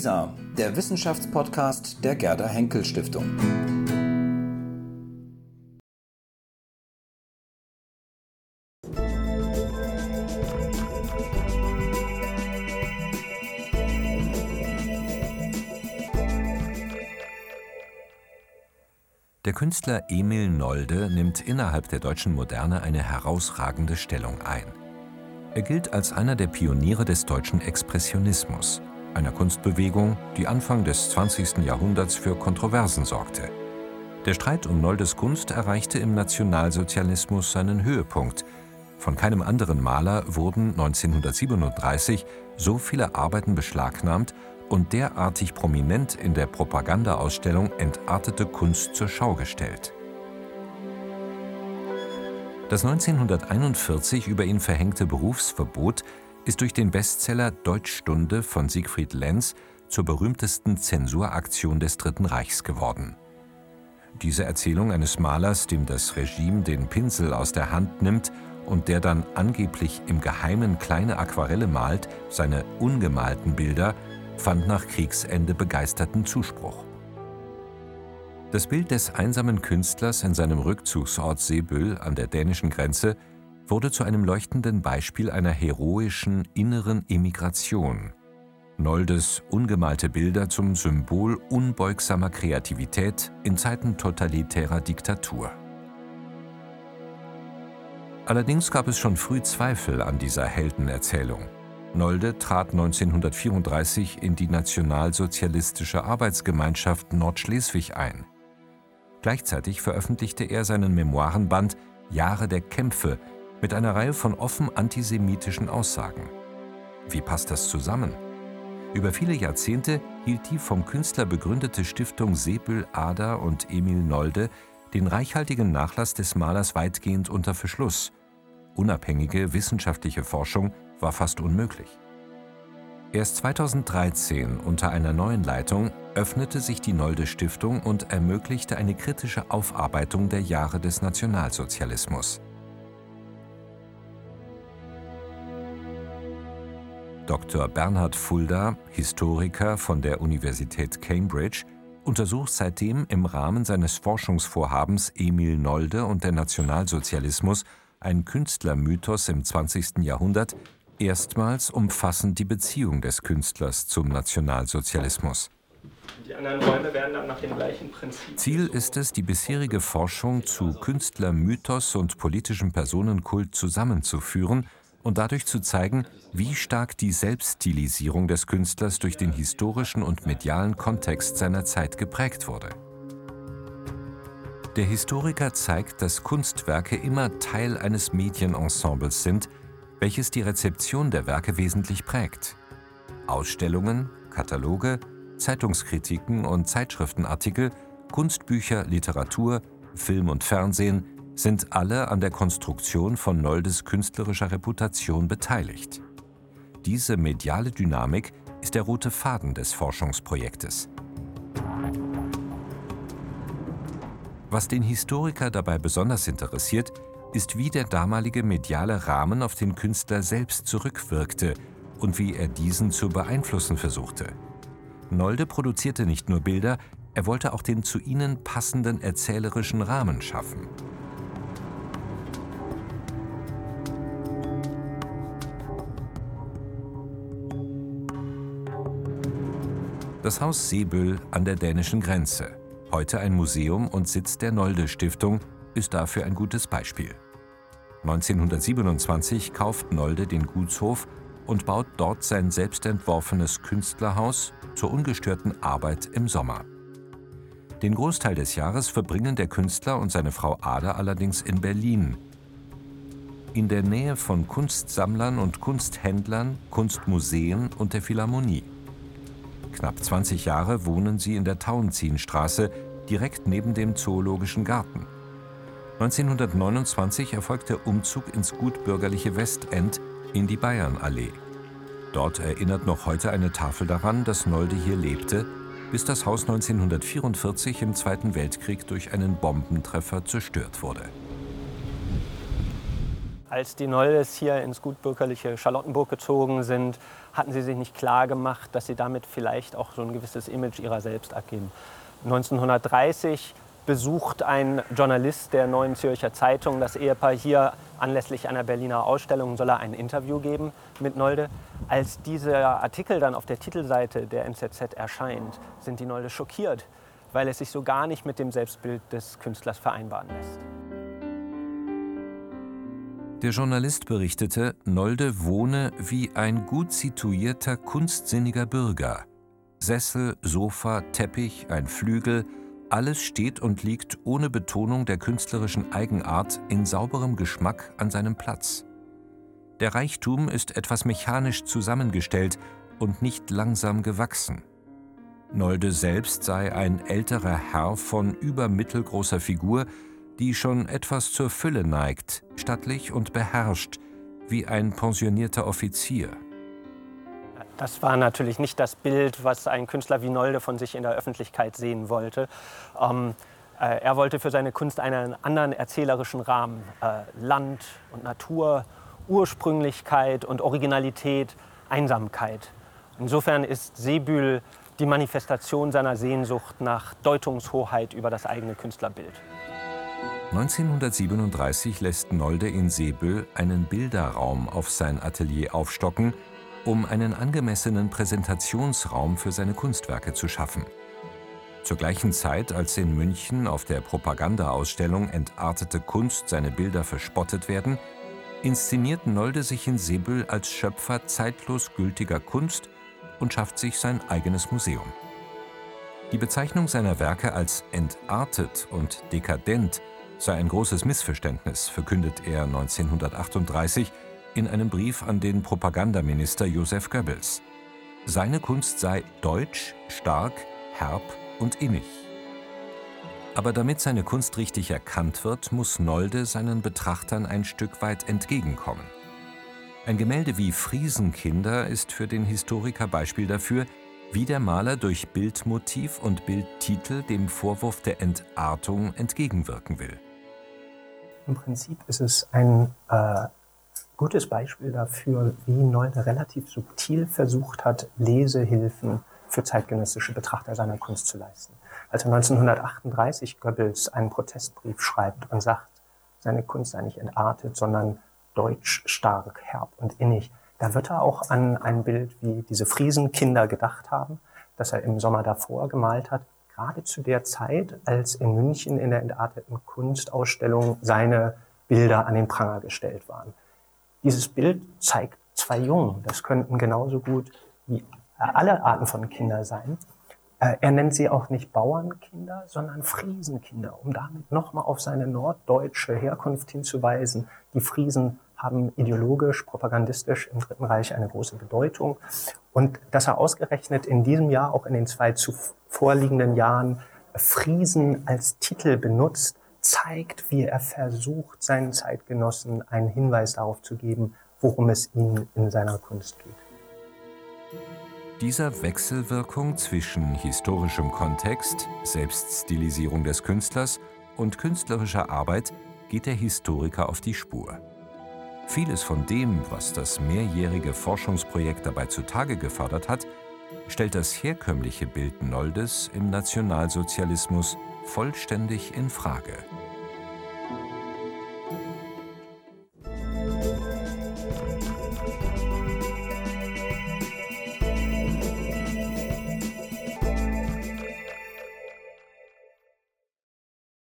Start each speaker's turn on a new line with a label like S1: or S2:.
S1: WISA, der Wissenschaftspodcast der Gerda Henkel Stiftung.
S2: Der Künstler Emil Nolde nimmt innerhalb der deutschen Moderne eine herausragende Stellung ein. Er gilt als einer der Pioniere des deutschen Expressionismus, einer Kunstbewegung, die Anfang des 20. Jahrhunderts für Kontroversen sorgte. Der Streit um Noldes Kunst erreichte im Nationalsozialismus seinen Höhepunkt. Von keinem anderen Maler wurden 1937 so viele Arbeiten beschlagnahmt und derartig prominent in der Propagandaausstellung Entartete Kunst zur Schau gestellt. Das 1941 über ihn verhängte Berufsverbot ist durch den Bestseller Deutschstunde von Siegfried Lenz zur berühmtesten Zensuraktion des Dritten Reichs geworden. Diese Erzählung eines Malers, dem das Regime den Pinsel aus der Hand nimmt und der dann angeblich im Geheimen kleine Aquarelle malt, seine ungemalten Bilder, fand nach Kriegsende begeisterten Zuspruch. Das Bild des einsamen Künstlers in seinem Rückzugsort Seebüll an der dänischen Grenze wurde zu einem leuchtenden Beispiel einer heroischen inneren Emigration. Noldes ungemalte Bilder zum Symbol unbeugsamer Kreativität in Zeiten totalitärer Diktatur. Allerdings gab es schon früh Zweifel an dieser Heldenerzählung. Nolde trat 1934 in die Nationalsozialistische Arbeitsgemeinschaft Nordschleswig ein. Gleichzeitig veröffentlichte er seinen Memoirenband Jahre der Kämpfe mit einer Reihe von offen antisemitischen Aussagen. Wie passt das zusammen? Über viele Jahrzehnte hielt die vom Künstler begründete Stiftung Sebül Ada und Emil Nolde den reichhaltigen Nachlass des Malers weitgehend unter Verschluss. Unabhängige wissenschaftliche Forschung war fast unmöglich. Erst 2013 unter einer neuen Leitung öffnete sich die Nolde Stiftung und ermöglichte eine kritische Aufarbeitung der Jahre des Nationalsozialismus. Dr. Bernhard Fulda, Historiker von der Universität Cambridge, untersucht seitdem im Rahmen seines Forschungsvorhabens Emil Nolde und der Nationalsozialismus, ein Künstlermythos im 20. Jahrhundert, erstmals umfassend die Beziehung des Künstlers zum Nationalsozialismus. Die anderen Räume werden dann nach dem gleichen Prinzip. Ziel ist es, die bisherige Forschung zu Künstlermythos und politischem Personenkult zusammenzuführen und dadurch zu zeigen, wie stark die Selbststilisierung des Künstlers durch den historischen und medialen Kontext seiner Zeit geprägt wurde. Der Historiker zeigt, dass Kunstwerke immer Teil eines Medienensembles sind, welches die Rezeption der Werke wesentlich prägt. Ausstellungen, Kataloge, Zeitungskritiken und Zeitschriftenartikel, Kunstbücher, Literatur, Film und Fernsehen sind alle an der Konstruktion von Noldes künstlerischer Reputation beteiligt. Diese mediale Dynamik ist der rote Faden des Forschungsprojektes. Was den Historiker dabei besonders interessiert, ist, wie der damalige mediale Rahmen auf den Künstler selbst zurückwirkte und wie er diesen zu beeinflussen versuchte. Nolde produzierte nicht nur Bilder, er wollte auch den zu ihnen passenden erzählerischen Rahmen schaffen. Das Haus Seebüll an der dänischen Grenze, heute ein Museum und Sitz der Nolde Stiftung, ist dafür ein gutes Beispiel. 1927 kauft Nolde den Gutshof und baut dort sein selbstentworfenes Künstlerhaus zur ungestörten Arbeit im Sommer. Den Großteil des Jahres verbringen der Künstler und seine Frau Ada allerdings in Berlin. In der Nähe von Kunstsammlern und Kunsthändlern, Kunstmuseen und der Philharmonie. Knapp 20 Jahre wohnen sie in der Tauentzienstraße, direkt neben dem Zoologischen Garten. 1929 erfolgt der Umzug ins gutbürgerliche Westend in die Bayernallee. Dort erinnert noch heute eine Tafel daran, dass Nolde hier lebte, bis das Haus 1944 im Zweiten Weltkrieg durch einen Bombentreffer zerstört wurde.
S3: Als die Nolles hier ins gutbürgerliche Charlottenburg gezogen sind, hatten sie sich nicht klar gemacht, dass sie damit vielleicht auch so ein gewisses Image ihrer selbst abgeben. 1930 besucht ein Journalist der Neuen Zürcher Zeitung das Ehepaar hier anlässlich einer Berliner Ausstellung, soll er ein Interview geben mit Nolde. Als dieser Artikel dann auf der Titelseite der NZZ erscheint, sind die Nolde schockiert, weil es sich so gar nicht mit dem Selbstbild des Künstlers vereinbaren lässt.
S2: Der Journalist berichtete, Nolde wohne wie ein gut situierter, kunstsinniger Bürger. Sessel, Sofa, Teppich, ein Flügel, alles steht und liegt ohne Betonung der künstlerischen Eigenart in sauberem Geschmack an seinem Platz. Der Reichtum ist etwas mechanisch zusammengestellt und nicht langsam gewachsen. Nolde selbst sei ein älterer Herr von übermittelgroßer Figur, die schon etwas zur Fülle neigt, stattlich und beherrscht, wie ein pensionierter Offizier.
S3: Das war natürlich nicht das Bild, was ein Künstler wie Nolde von sich in der Öffentlichkeit sehen wollte. Ähm, äh, er wollte für seine Kunst einen anderen erzählerischen Rahmen. Äh, Land und Natur, Ursprünglichkeit und Originalität, Einsamkeit. Insofern ist Seebühl die Manifestation seiner Sehnsucht nach Deutungshoheit über das eigene Künstlerbild.
S2: 1937 lässt Nolde in Seebüll einen Bilderraum auf sein Atelier aufstocken, um einen angemessenen Präsentationsraum für seine Kunstwerke zu schaffen. Zur gleichen Zeit, als in München auf der Propagandaausstellung Entartete Kunst seine Bilder verspottet werden, inszeniert Nolde sich in Seebüll als Schöpfer zeitlos gültiger Kunst und schafft sich sein eigenes Museum. Die Bezeichnung seiner Werke als entartet und dekadent sei ein großes Missverständnis, verkündet er 1938 in einem Brief an den Propagandaminister Joseph Goebbels. Seine Kunst sei deutsch, stark, herb und innig. Aber damit seine Kunst richtig erkannt wird, muss Nolde seinen Betrachtern ein Stück weit entgegenkommen. Ein Gemälde wie Friesenkinder ist für den Historiker Beispiel dafür, wie der Maler durch Bildmotiv und Bildtitel dem Vorwurf der Entartung entgegenwirken will.
S4: Im Prinzip ist es ein äh, gutes Beispiel dafür, wie Nolde relativ subtil versucht hat, Lesehilfen für zeitgenössische Betrachter seiner Kunst zu leisten. Als er 1938 Goebbels einen Protestbrief schreibt und sagt, seine Kunst sei nicht entartet, sondern deutsch, stark, herb und innig, da wird er auch an ein Bild wie diese Friesenkinder gedacht haben, das er im Sommer davor gemalt hat, gerade zu der Zeit, als in München in der entarteten Kunstausstellung seine Bilder an den Pranger gestellt waren. Dieses Bild zeigt zwei Jungen. Das könnten genauso gut wie alle Arten von Kinder sein. Äh, er nennt sie auch nicht Bauernkinder, sondern Friesenkinder, um damit nochmal auf seine norddeutsche Herkunft hinzuweisen. Die Friesen haben ideologisch, propagandistisch im Dritten Reich eine große Bedeutung. Und dass er ausgerechnet in diesem Jahr, auch in den zwei zuvorliegenden Jahren, Friesen als Titel benutzt, zeigt, wie er versucht, seinen Zeitgenossen einen Hinweis darauf zu geben, worum es ihm in seiner Kunst geht.
S2: Dieser Wechselwirkung zwischen historischem Kontext, Selbststilisierung des Künstlers und künstlerischer Arbeit geht der Historiker auf die Spur. Vieles von dem, was das mehrjährige Forschungsprojekt dabei zutage gefördert hat, stellt das herkömmliche Bild Noldes im Nationalsozialismus vollständig in Frage.